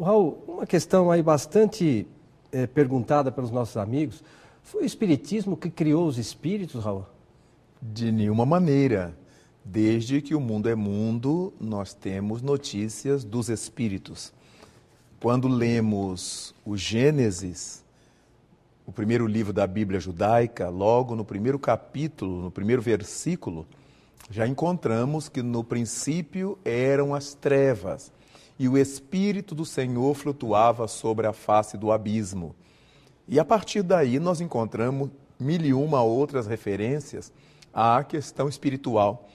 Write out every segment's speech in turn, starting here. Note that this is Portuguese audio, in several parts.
Raul, uma questão aí bastante é, perguntada pelos nossos amigos. Foi o Espiritismo que criou os espíritos, Raul? De nenhuma maneira. Desde que o mundo é mundo, nós temos notícias dos espíritos. Quando lemos o Gênesis, o primeiro livro da Bíblia judaica, logo no primeiro capítulo, no primeiro versículo, já encontramos que no princípio eram as trevas e o Espírito do Senhor flutuava sobre a face do abismo. E a partir daí nós encontramos mil e uma outras referências à questão espiritual.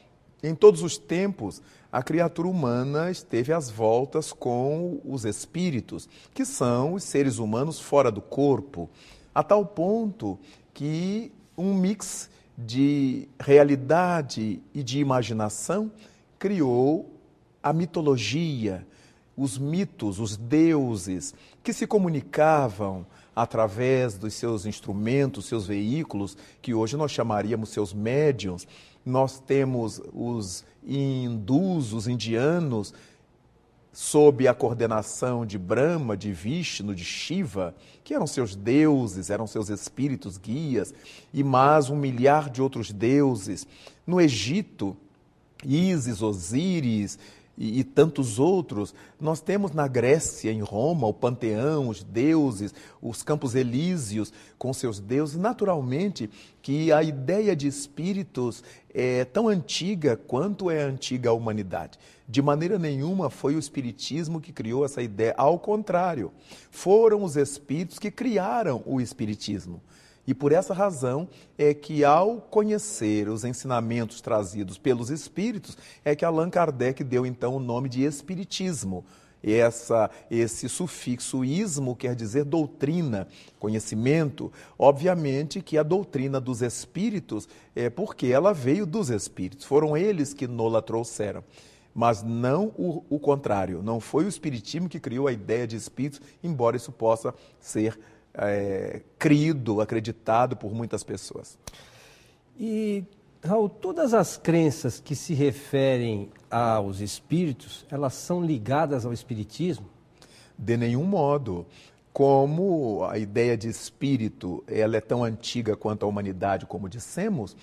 Em todos os tempos, a criatura humana esteve às voltas com os espíritos, que são os seres humanos fora do corpo, a tal ponto que um mix de realidade e de imaginação criou a mitologia, os mitos, os deuses, que se comunicavam através dos seus instrumentos, seus veículos, que hoje nós chamaríamos seus médiums. Nós temos os hindus, os indianos, sob a coordenação de Brahma, de Vishnu, de Shiva, que eram seus deuses, eram seus espíritos guias, e mais um milhar de outros deuses. No Egito, Ísis, Osíris, e, e, tantos outros. Nós temos na Grécia, em Roma, o panteão, os deuses, os campos elíseos com seus deuses. Naturalmente que a ideia de espíritos é tão antiga quanto é antiga a humanidade. De maneira nenhuma foi o Espiritismo que criou essa ideia, ao contrário, foram os espíritos que criaram o Espiritismo. E por essa razão é que, ao conhecer os ensinamentos trazidos pelos espíritos, é que Allan Kardec deu então o nome de Espiritismo. Essa, esse sufixo ismo quer dizer doutrina, conhecimento. Obviamente que a doutrina dos espíritos é porque ela veio dos espíritos, foram eles que nola trouxeram mas não o, o, contrário. Não foi o Espiritismo que criou a ideia de espíritos, embora isso possa ser é, crido, acreditado por muitas pessoas. E, Raul, todas as crenças que se referem aos espíritos, elas são ligadas ao espiritismo? De nenhum modo. Como a ideia de espírito ela é tão antiga quanto a humanidade, como dissemos,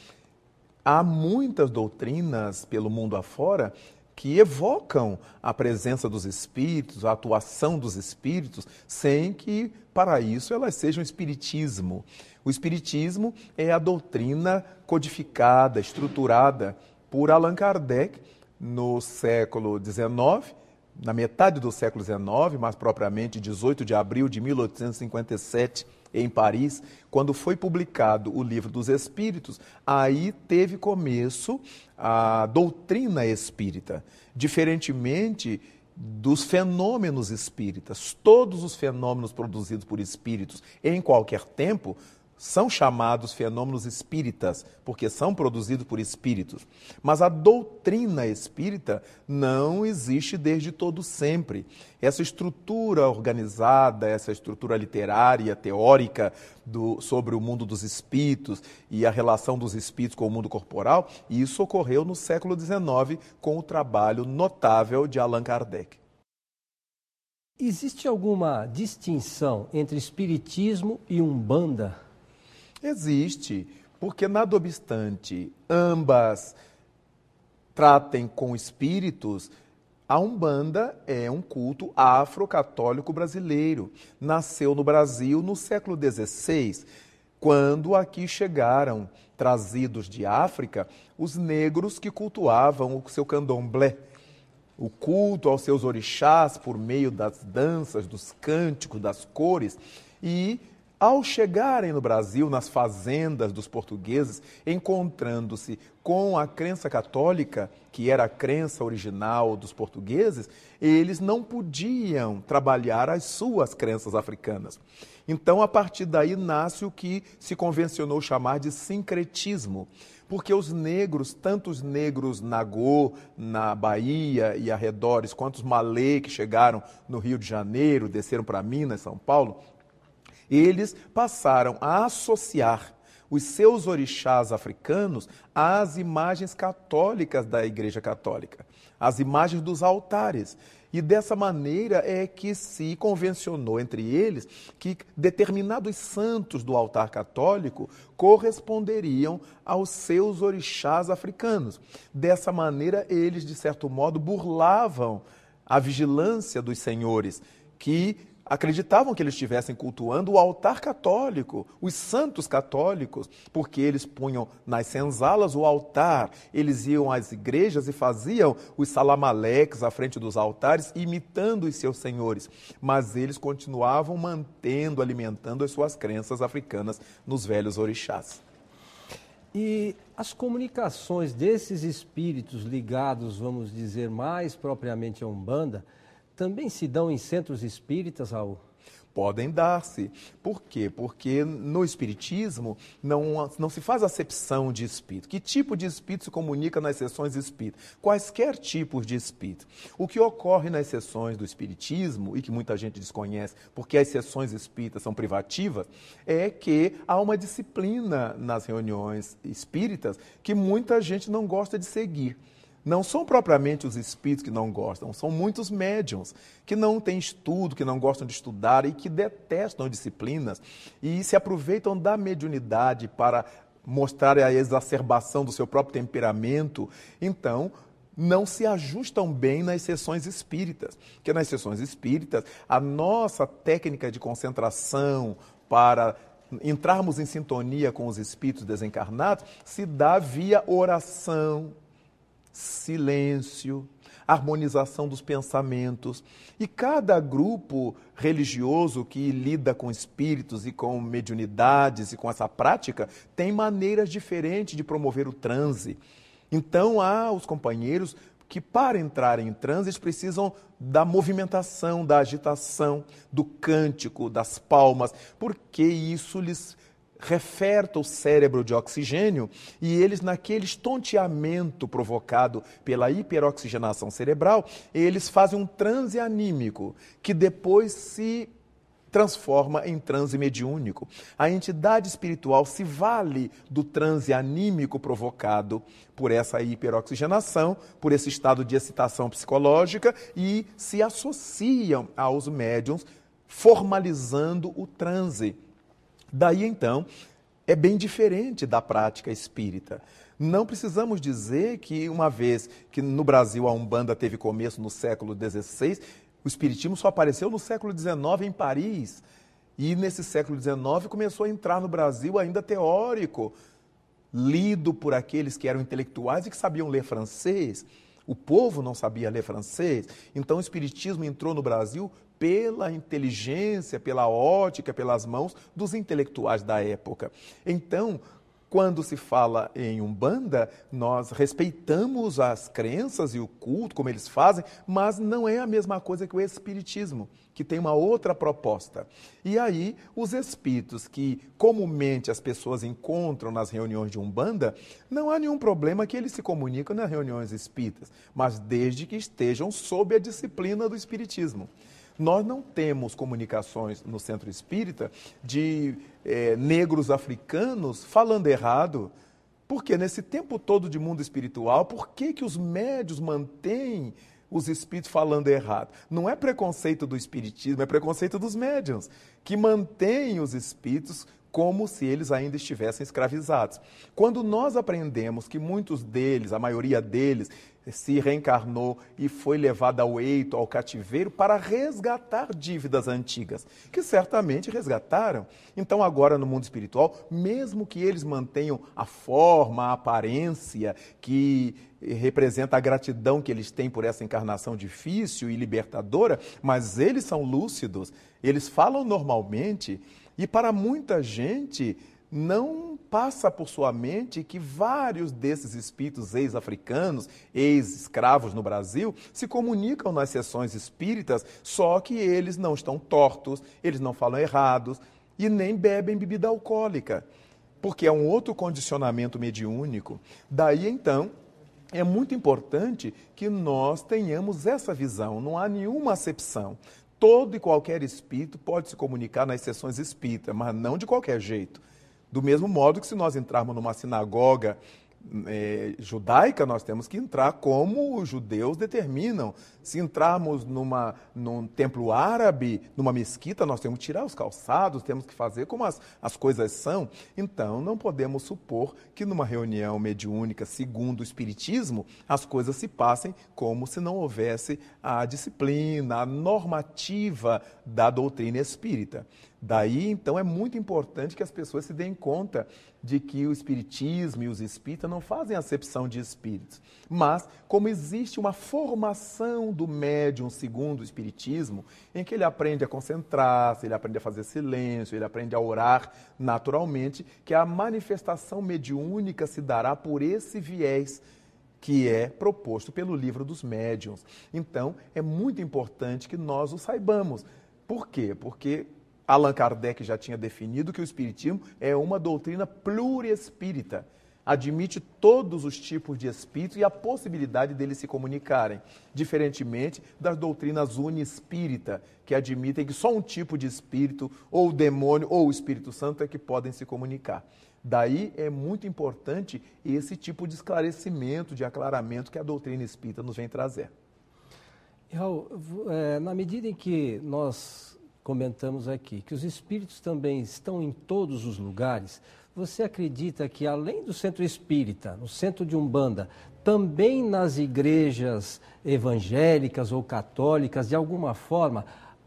há muitas doutrinas pelo mundo afora que evocam a presença dos espíritos, a atuação dos espíritos, sem que para isso elas sejam espiritismo. O espiritismo é a doutrina codificada, estruturada por Allan Kardec no século XIX, na metade do século XIX, mais propriamente 18 de abril de 1857 em Paris, quando foi publicado o Livro dos Espíritos, aí teve começo a doutrina espírita. Diferentemente dos fenômenos espíritas, todos os fenômenos produzidos por espíritos em qualquer tempo são chamados fenômenos espíritas, porque são produzidos por espíritos. Mas a doutrina espírita não existe desde todo sempre. Essa estrutura organizada, essa estrutura literária, teórica do, sobre o mundo dos espíritos e a relação dos espíritos com o mundo corporal, isso ocorreu no século XIX com o trabalho notável de Allan Kardec. Existe alguma distinção entre espiritismo e umbanda? Existe, porque nada obstante ambas tratem com espíritos, a Umbanda é um culto afro-católico brasileiro. Nasceu no Brasil no século XVI, quando aqui chegaram, trazidos de África, os negros que cultuavam o seu candomblé. O culto aos seus orixás por meio das danças, dos cânticos, das cores. E ao chegarem no Brasil, nas fazendas dos portugueses, encontrando-se com a crença católica, que era a crença original dos portugueses, eles não podiam trabalhar as suas crenças africanas. Então, a partir daí, nasce o que se convencionou chamar de sincretismo, porque os negros, tanto os negros Nagô, na Bahia e arredores, quanto os malê que chegaram no Rio de Janeiro, desceram para Minas, São Paulo, eles passaram a associar os seus orixás africanos às imagens católicas da Igreja Católica, às imagens dos altares. E dessa maneira é que se convencionou entre eles que determinados santos do altar católico corresponderiam aos seus orixás africanos. Dessa maneira, eles, de certo modo, burlavam a vigilância dos senhores, que acreditavam que eles estivessem cultuando o altar católico, os santos católicos, porque eles punham nas senzalas o altar, eles iam às igrejas e faziam os salamaleques à frente dos altares, imitando os seus senhores. Mas eles continuavam mantendo, alimentando as suas crenças africanas nos velhos orixás. E as comunicações desses espíritos ligados, vamos dizer, mais propriamente à Umbanda, também se dão em centros espíritas, Raul? Podem dar-se. Por quê? Porque no Espiritismo não, não se faz acepção de espírito. Que tipo de espírito se comunica nas sessões espíritas? Quaisquer tipos de espírito. O que ocorre nas sessões do Espiritismo, e que muita gente desconhece, porque as sessões espíritas são privativas, é que há uma disciplina nas reuniões espíritas que muita gente não gosta de seguir. Não são propriamente os espíritos que não gostam, são muitos médiums que não têm estudo, que não gostam de estudar e que detestam disciplinas e se aproveitam da mediunidade para mostrar a exacerbação do seu próprio temperamento. Então, não se ajustam bem nas sessões espíritas, porque nas sessões espíritas a nossa técnica de concentração para entrarmos em sintonia com os espíritos desencarnados se dá via oração, silêncio, harmonização dos pensamentos. E cada grupo religioso que lida com espíritos e com mediunidades e com essa prática tem maneiras diferentes de promover o transe. Então há os companheiros que para entrar em transe precisam da movimentação, da agitação, do cântico, das palmas, porque isso lhes referta o cérebro de oxigênio e eles, naquele estonteamento provocado pela hiperoxigenação cerebral, eles fazem um transe anímico que depois se transforma em transe mediúnico. A entidade espiritual se vale do transe anímico provocado por essa hiperoxigenação, por esse estado de excitação psicológica e se associam aos médiums, formalizando o transe Daí então, é bem diferente da prática espírita. Não precisamos dizer que, uma vez que no Brasil a Umbanda teve começo no século XVI, o Espiritismo só apareceu no século XIX em Paris. E nesse século XIX começou a entrar no Brasil ainda teórico, lido por aqueles que eram intelectuais e que sabiam ler francês. O povo não sabia ler francês. Então o Espiritismo entrou no Brasil pela inteligência, pela ótica, pelas mãos dos intelectuais da época. Então, quando se fala em Umbanda, nós respeitamos as crenças e o culto, como eles fazem, mas não é a mesma coisa que o Espiritismo, que tem uma outra proposta. E aí, os espíritos que comumente as pessoas encontram nas reuniões de Umbanda, não há nenhum problema que eles se comunicam nas reuniões espíritas, mas desde que estejam sob a disciplina do Espiritismo. Nós não temos comunicações no centro espírita de é, negros africanos falando errado. Porque nesse tempo todo de mundo espiritual, por que, que os médios mantêm os espíritos falando errado? Não é preconceito do espiritismo, é preconceito dos médiums, que mantêm os espíritos como se eles ainda estivessem escravizados. Quando nós aprendemos que muitos deles, a maioria deles, se reencarnou e foi levado ao eito, ao cativeiro, para resgatar dívidas antigas, que certamente resgataram. Então, agora no mundo espiritual, mesmo que eles mantenham a forma, a aparência que representa a gratidão que eles têm por essa encarnação difícil e libertadora, mas eles são lúcidos, eles falam normalmente, e para muita gente não passa por sua mente que vários desses espíritos ex-africanos, ex-escravos no Brasil, se comunicam nas sessões espíritas, só que eles não estão tortos, eles não falam errados e nem bebem bebida alcoólica, porque é um outro condicionamento mediúnico. Daí então, é muito importante que nós tenhamos essa visão, não há nenhuma acepção. Todo e qualquer espírito pode se comunicar nas sessões espíritas, mas não de qualquer jeito. Do mesmo modo que se nós entrarmos numa sinagoga é, judaica, nós temos que entrar como os judeus determinam. Se entrarmos numa, num templo árabe, numa mesquita, nós temos que tirar os calçados, temos que fazer como as, as coisas são. Então, não podemos supor que numa reunião mediúnica, segundo o Espiritismo, as coisas se passem como se não houvesse a disciplina, a normativa da doutrina espírita. Daí, então, é muito importante que as pessoas se deem conta de que o Espiritismo e os espíritas não fazem acepção de espíritos. Mas, como existe uma formação do médium segundo o Espiritismo, em que ele aprende a concentrar-se, ele aprende a fazer silêncio, ele aprende a orar naturalmente, que a manifestação mediúnica se dará por esse viés que é proposto pelo livro dos médiuns. Então, é muito importante que nós o saibamos. Por quê? Porque Allan Kardec já tinha definido que o Espiritismo é uma doutrina pluriespírita. Admite todos os tipos de espíritos e a possibilidade deles se comunicarem, diferentemente das doutrinas uniespírita, que admitem que só um tipo de espírito, ou o demônio, ou o Espírito Santo, é que podem se comunicar. Daí é muito importante esse tipo de esclarecimento, de aclaramento que a doutrina espírita nos vem trazer. Raul, é, na medida em que nós comentamos aqui, que os espíritos também estão em todos os lugares, você acredita que além do centro espírita, no centro de Umbanda, também nas igrejas evangélicas ou católicas, de alguma forma,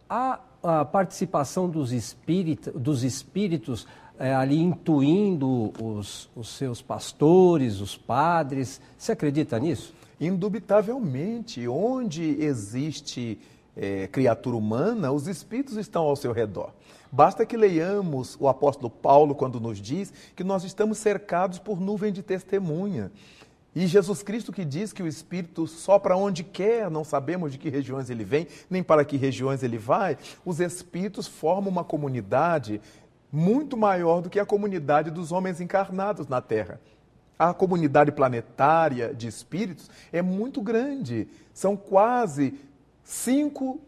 há a participação dos, espírita, dos espíritos é, ali intuindo os, os seus pastores, os padres? Você acredita nisso? Indubitavelmente, onde existe é, criatura humana, os espíritos estão ao seu redor. Basta que leiamos o apóstolo Paulo quando nos diz que nós estamos cercados por nuvem de testemunha. E Jesus Cristo que diz que o Espírito sopra onde quer, não sabemos de que regiões ele vem, nem para que regiões ele vai. Os Espíritos formam uma comunidade muito maior do que a comunidade dos homens encarnados na Terra. A comunidade planetária de espíritos é muito grande. São quase cinco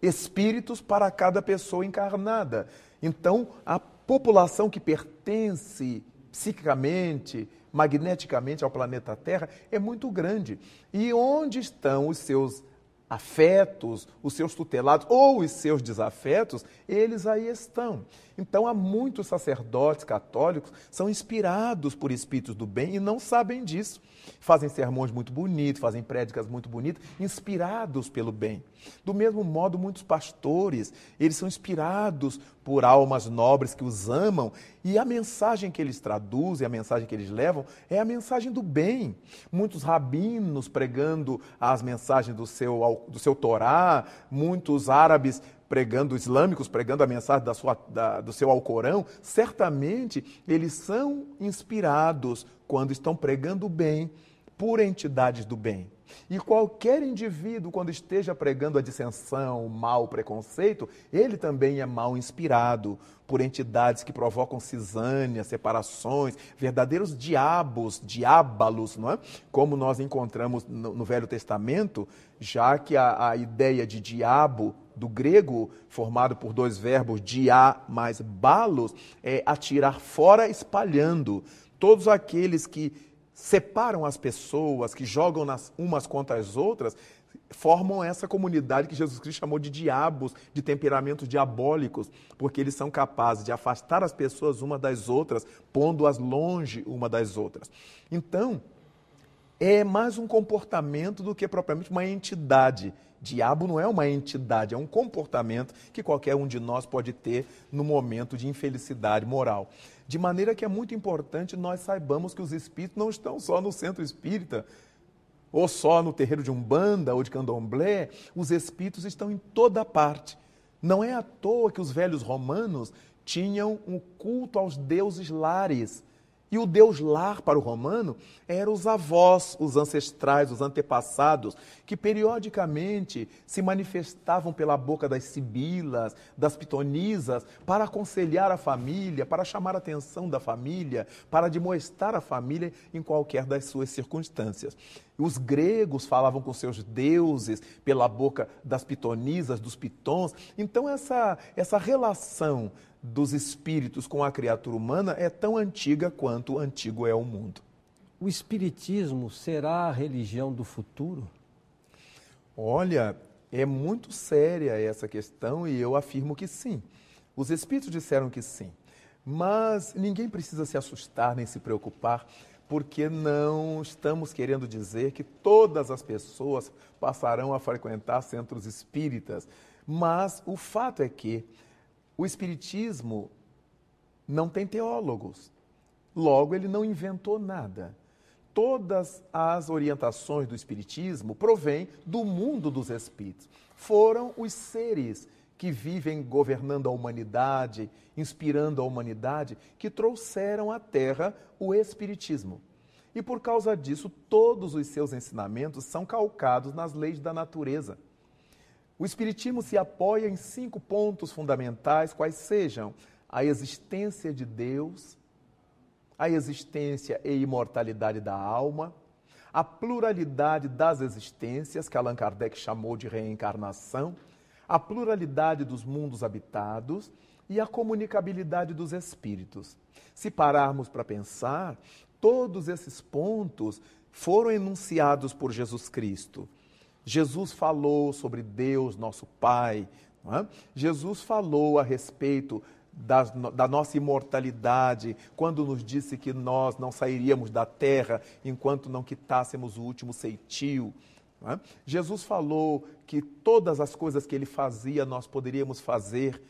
espíritos para cada pessoa encarnada. Então, a população que pertence psicicamente, magneticamente ao planeta Terra é muito grande. E onde estão os seus afetos, os seus tutelados ou os seus desafetos, eles aí estão. Então há muitos sacerdotes católicos são inspirados por espíritos do bem e não sabem disso. Fazem sermões muito bonitos, fazem prédicas muito bonitas, inspirados pelo bem. Do mesmo modo, muitos pastores, eles são inspirados por almas nobres que os amam e a mensagem que eles traduzem, a mensagem que eles levam é a mensagem do bem. Muitos rabinos pregando as mensagens do seu, do seu Torá, muitos árabes pregando, islâmicos pregando a mensagem da sua, da, do seu Alcorão, certamente eles são inspirados quando estão pregando o bem por entidades do bem. E qualquer indivíduo, quando esteja pregando a dissensão, o mal, o preconceito, ele também é mal inspirado por entidades que provocam cisânias, separações, verdadeiros diabos, diábalos, não é? Como nós encontramos no, no Velho Testamento, já que a, a ideia de diabo do grego, formado por dois verbos, diá mais balos, é atirar fora, espalhando. Todos aqueles que separam as pessoas, que jogam nas, umas contra as outras, formam essa comunidade que Jesus Cristo chamou de diabos, de temperamentos diabólicos, porque eles são capazes de afastar as pessoas uma das outras, pondo-as longe uma das outras. Então, é mais um comportamento do que propriamente uma entidade. Diabo não é uma entidade, é um comportamento que qualquer um de nós pode ter no momento de infelicidade moral. De maneira que é muito importante nós saibamos que os espíritos não estão só no centro espírita, ou só no terreiro de Umbanda ou de Candomblé, os espíritos estão em toda parte. Não é à toa que os velhos romanos tinham um culto aos deuses lares. E o Deus lar para o romano eram os avós, os ancestrais, os antepassados, que periodicamente se manifestavam pela boca das sibilas, das pitonisas, para aconselhar a família, para chamar a atenção da família, para demonstrar a família em qualquer das suas circunstâncias. Os gregos falavam com seus deuses pela boca das pitonisas, dos pitons. Então, essa, essa relação dos espíritos com a criatura humana é tão antiga quanto antigo é o mundo. o Espiritismo será a religião do futuro? Olha, é muito séria essa questão e eu afirmo que sim. Os Espíritos disseram que sim. Mas ninguém precisa se assustar nem se preocupar, porque não estamos querendo dizer que todas as pessoas passarão a frequentar centros espíritas. Mas o fato é que o Espiritismo não tem teólogos. Logo, ele não inventou nada. Todas as orientações do Espiritismo provêm do mundo dos espíritos. Foram os seres que vivem governando a humanidade, inspirando a humanidade, que trouxeram à Terra o Espiritismo. E por causa disso, todos os seus ensinamentos são calcados nas leis da natureza. O Espiritismo se apoia em cinco pontos fundamentais, quais sejam a existência de Deus, a existência e imortalidade da alma, a pluralidade das existências, que Allan Kardec chamou de reencarnação, a pluralidade dos mundos habitados e a comunicabilidade dos espíritos. Se pararmos para pensar, todos esses pontos foram enunciados por Jesus Cristo. Jesus falou sobre Deus, nosso Pai. É? Jesus falou a respeito da, da, nossa imortalidade, quando nos disse que nós não sairíamos da terra enquanto não quitássemos o último ceitio. É? Jesus falou que todas as coisas que ele fazia nós poderíamos fazer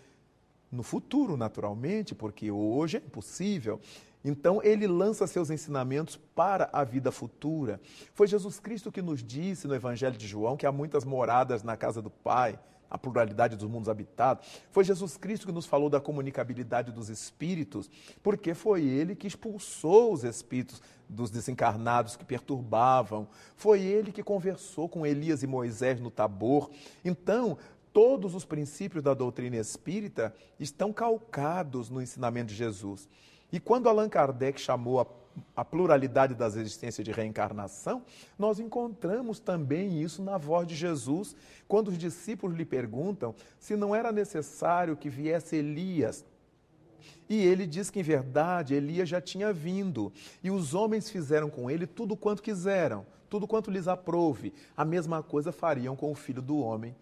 no futuro, naturalmente, porque hoje é impossível. Então, ele lança seus ensinamentos para a vida futura. Foi Jesus Cristo que nos disse no Evangelho de João que há muitas moradas na casa do Pai a pluralidade dos mundos habitados. Foi Jesus Cristo que nos falou da comunicabilidade dos espíritos, porque foi ele que expulsou os espíritos dos desencarnados que perturbavam. Foi ele que conversou com Elias e Moisés no Tabor. Então, todos os princípios da doutrina espírita estão calcados no ensinamento de Jesus. E quando Allan Kardec chamou a a pluralidade das existências de reencarnação, nós encontramos também isso na voz de Jesus, quando os discípulos lhe perguntam se não era necessário que viesse Elias. E ele diz que, em verdade, Elias já tinha vindo, e os homens fizeram com ele tudo quanto quiseram, tudo quanto lhes aprouve. A mesma coisa fariam com o filho do homem.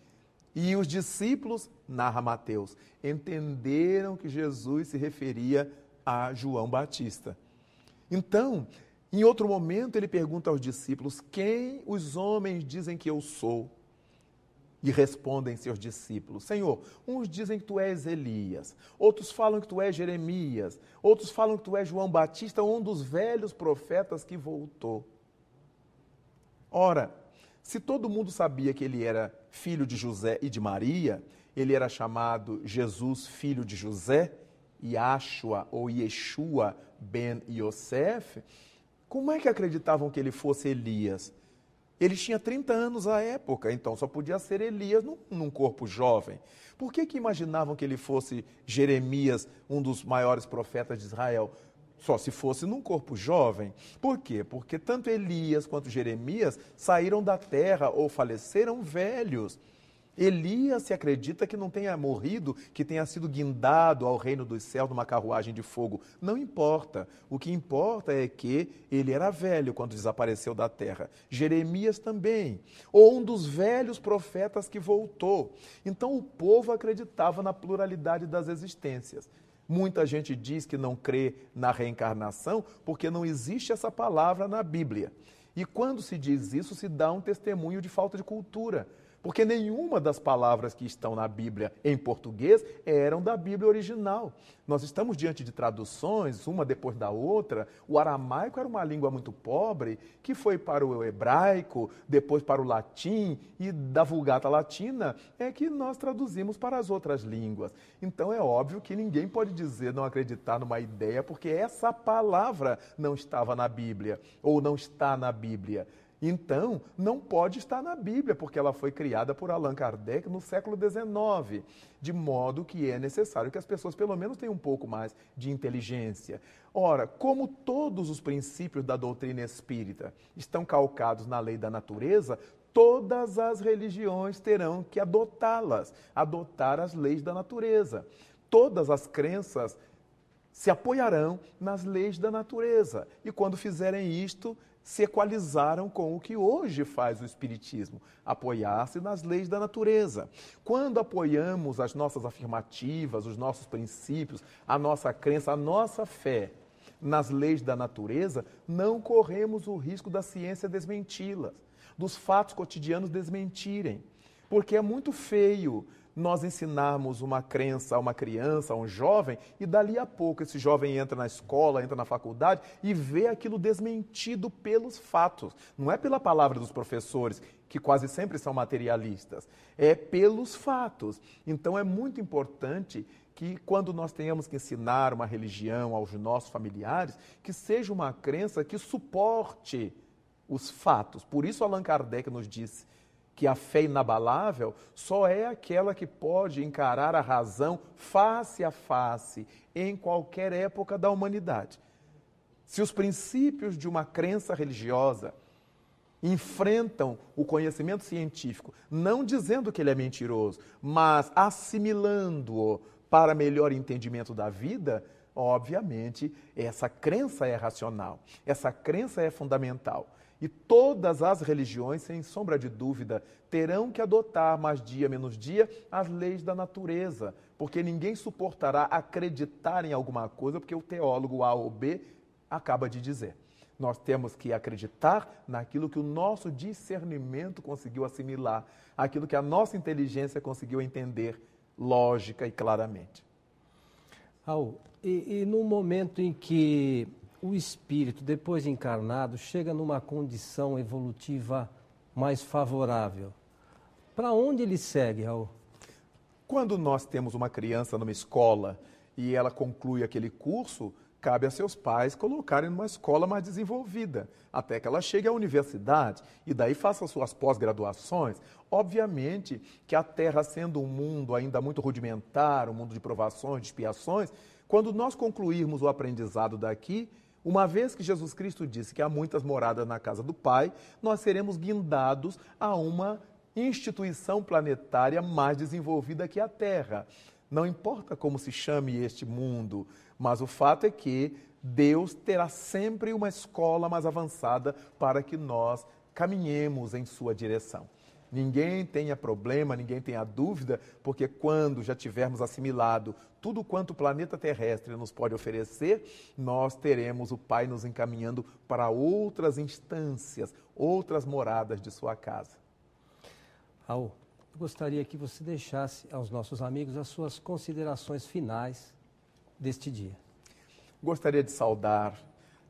E os discípulos, narra Mateus, entenderam que Jesus se referia a João Batista. Então, em outro momento, ele pergunta aos discípulos: Quem os homens dizem que eu sou? E respondem seus discípulos: Senhor, uns dizem que tu és Elias, outros falam que tu és Jeremias, outros falam que tu és João Batista, um dos velhos profetas que voltou. Ora, se todo mundo sabia que ele era filho de José e de Maria, ele era chamado Jesus, filho de José, Yashua ou Yeshua ben Yosef, como é que acreditavam que ele fosse Elias? Ele tinha 30 anos à época, então só podia ser Elias num, num, corpo jovem. Por que, que imaginavam que ele fosse Jeremias, um dos maiores profetas de Israel? Só se fosse num corpo jovem. Por quê? Porque tanto Elias quanto Jeremias saíram da terra ou faleceram velhos. Elias se acredita que não tenha morrido, que tenha sido guindado ao reino dos céus numa carruagem de fogo. Não importa. O que importa é que ele era velho quando desapareceu da terra. Jeremias também. Ou um dos velhos profetas que voltou. Então o povo acreditava na pluralidade das existências. Muita gente diz que não crê na reencarnação porque não existe essa palavra na Bíblia. E quando se diz isso, se dá um testemunho de falta de cultura porque nenhuma das palavras que estão na Bíblia em português eram da Bíblia original. Nós estamos diante de traduções, uma depois da outra. O aramaico era uma língua muito pobre, que foi para o hebraico, depois para o latim, e da Vulgata Latina é que nós traduzimos para as outras línguas. Então é óbvio que ninguém pode dizer não acreditar numa ideia, porque essa palavra não estava na Bíblia, ou não está na Bíblia. Então, não pode estar na Bíblia, porque ela foi criada por Allan Kardec no século XIX, de modo que é necessário que as pessoas, pelo menos, tenham um pouco mais de inteligência. Ora, como todos os princípios da doutrina espírita estão calcados na lei da natureza, todas as religiões terão que adotá-las, adotar as leis da natureza. Todas as crenças se apoiarão nas leis da natureza. E quando fizerem isto, se equalizaram com o que hoje faz o Espiritismo, apoiar-se nas leis da natureza. Quando apoiamos as nossas afirmativas, os nossos princípios, a nossa crença, a nossa fé nas leis da natureza, não corremos o risco da ciência desmenti-las, dos fatos cotidianos desmentirem. Porque é muito feio nós ensinarmos uma crença a uma criança, a um jovem, e dali a pouco esse jovem entra na escola, entra na faculdade e vê aquilo desmentido pelos fatos. Não é pela palavra dos professores, que quase sempre são materialistas, é pelos fatos. Então é muito importante que quando nós tenhamos que ensinar uma religião aos nossos familiares, que seja uma crença que suporte os fatos. Por isso Allan Kardec nos disse que a fé inabalável só é aquela que pode encarar a razão face a face em qualquer época da humanidade. Se os princípios de uma crença religiosa enfrentam o conhecimento científico, não dizendo que ele é mentiroso, mas assimilando-o para melhor entendimento da vida, obviamente essa crença é racional, essa crença é fundamental. E todas as religiões, sem sombra de dúvida, terão que adotar, mais dia menos dia, as leis da natureza, porque ninguém suportará acreditar em alguma coisa porque o teólogo A ou B acaba de dizer. Nós temos que acreditar naquilo que o nosso discernimento conseguiu assimilar, aquilo que a nossa inteligência conseguiu entender lógica e claramente. Raul, e, e no momento em que o espírito, depois encarnado, chega numa condição evolutiva mais favorável. Para onde ele segue, Raul? Quando nós temos uma criança numa escola e ela conclui aquele curso, cabe a seus pais colocarem numa escola mais desenvolvida, até que ela chegue à universidade e daí faça suas pós-graduações. Obviamente que a Terra, sendo um mundo ainda muito rudimentar, um mundo de provações, de expiações, quando nós concluirmos o aprendizado daqui, uma vez que Jesus Cristo disse que há muitas moradas na casa do Pai, nós seremos guindados a uma instituição planetária mais desenvolvida que a Terra. Não importa como se chame este mundo, mas o fato é que Deus terá sempre uma escola mais avançada para que nós caminhemos em sua direção. Ninguém tenha problema, ninguém tenha dúvida, porque quando já tivermos assimilado tudo quanto o planeta terrestre nos pode oferecer, nós teremos o Pai nos encaminhando para outras instâncias, outras moradas de sua casa. Raul, eu gostaria que você deixasse aos nossos amigos as suas considerações finais deste dia. Gostaria de saudar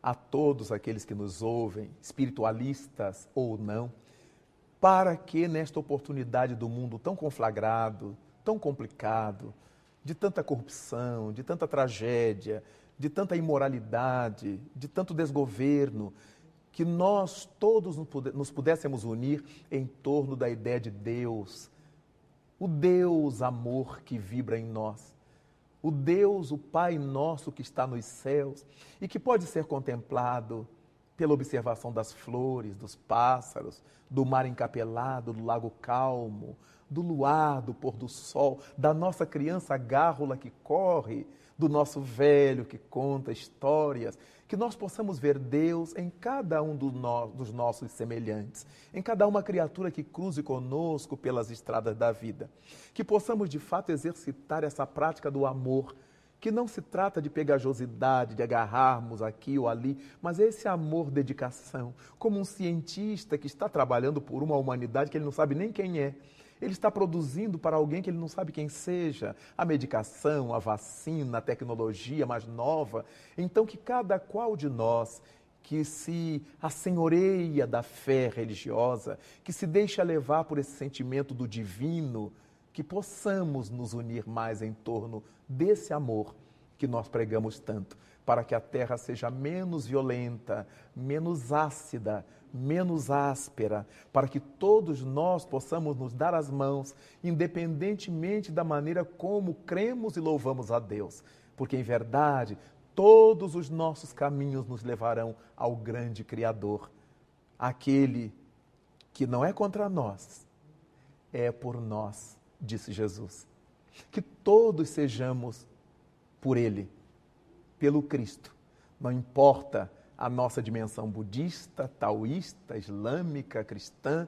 a todos aqueles que nos ouvem, espiritualistas ou não, para que nesta oportunidade do mundo tão conflagrado, tão complicado, de tanta corrupção, de tanta tragédia, de tanta imoralidade, de tanto desgoverno, que nós todos nos pudéssemos unir em torno da ideia de Deus, o Deus amor que vibra em nós, o Deus, o Pai nosso que está nos céus e que pode ser contemplado pela observação das flores, dos pássaros, do mar encapelado, do lago calmo, do luar, do pôr do sol, da nossa criança gárrula que corre, do nosso velho que conta histórias, que nós possamos ver Deus em cada um do no, dos nossos semelhantes, em cada uma criatura que cruze conosco pelas estradas da vida. Que possamos de fato exercitar essa prática do amor que não se trata de pegajosidade, de agarrarmos aqui ou ali, mas é esse amor, dedicação, como um cientista que está trabalhando por uma humanidade que ele não sabe nem quem é. Ele está produzindo para alguém que ele não sabe quem seja, a medicação, a vacina, a tecnologia mais nova. Então, que cada qual de nós que se assenhoreia da fé religiosa, que se deixa levar por esse sentimento do divino, que possamos nos unir mais em torno desse amor que nós pregamos tanto, para que a terra seja menos violenta, menos ácida, menos áspera, para que todos nós possamos nos dar as mãos, independentemente da maneira como cremos e louvamos a Deus, porque em verdade todos os nossos caminhos nos levarão ao grande Criador, aquele que não é contra nós, é por nós disse Jesus. Que todos sejamos por Ele pelo Cristo. Não importa a nossa dimensão budista, taoísta, islâmica, cristã,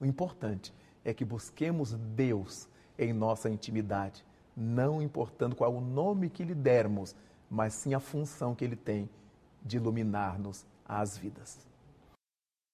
o importante é que busquemos Deus em nossa intimidade, não importando qual o nome que lhe dermos, mas sim a função que ele tem de iluminar-nos as vidas.